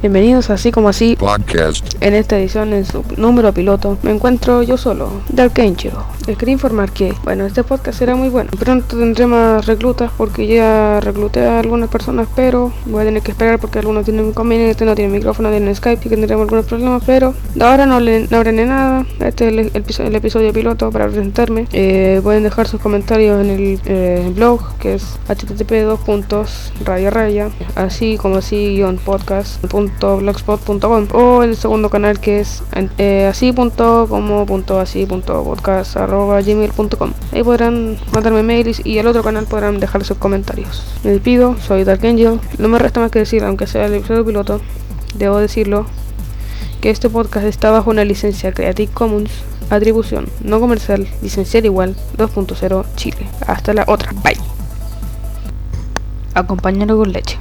Bienvenidos así como así podcast. en esta edición en su número piloto. Me encuentro yo solo, Dark Angel. Les quería informar que, bueno, este podcast será muy bueno. Pronto tendré más reclutas porque ya recluté a algunas personas, pero voy a tener que esperar porque algunos tienen inconvenientes, no tienen micrófono, tienen Skype y que tendremos algunos problemas, pero de ahora no, le, no ni nada. Este es el, el episodio- el episodio piloto para presentarme. Eh, pueden dejar sus comentarios en el eh, blog que es http dos puntos raya raya así como así guion podcast punto blogspot.com o el segundo canal que es eh, así punto como punto así punto podcast arroba gmail.com ahí podrán mandarme mails y al otro canal podrán dejar sus comentarios. Me despido soy Dark Angel no me resta más que decir aunque sea el episodio piloto debo decirlo que este podcast está bajo una licencia Creative Commons atribución no comercial licenciar igual 2.0 Chile. Hasta la otra bye. Acompañarlo con leche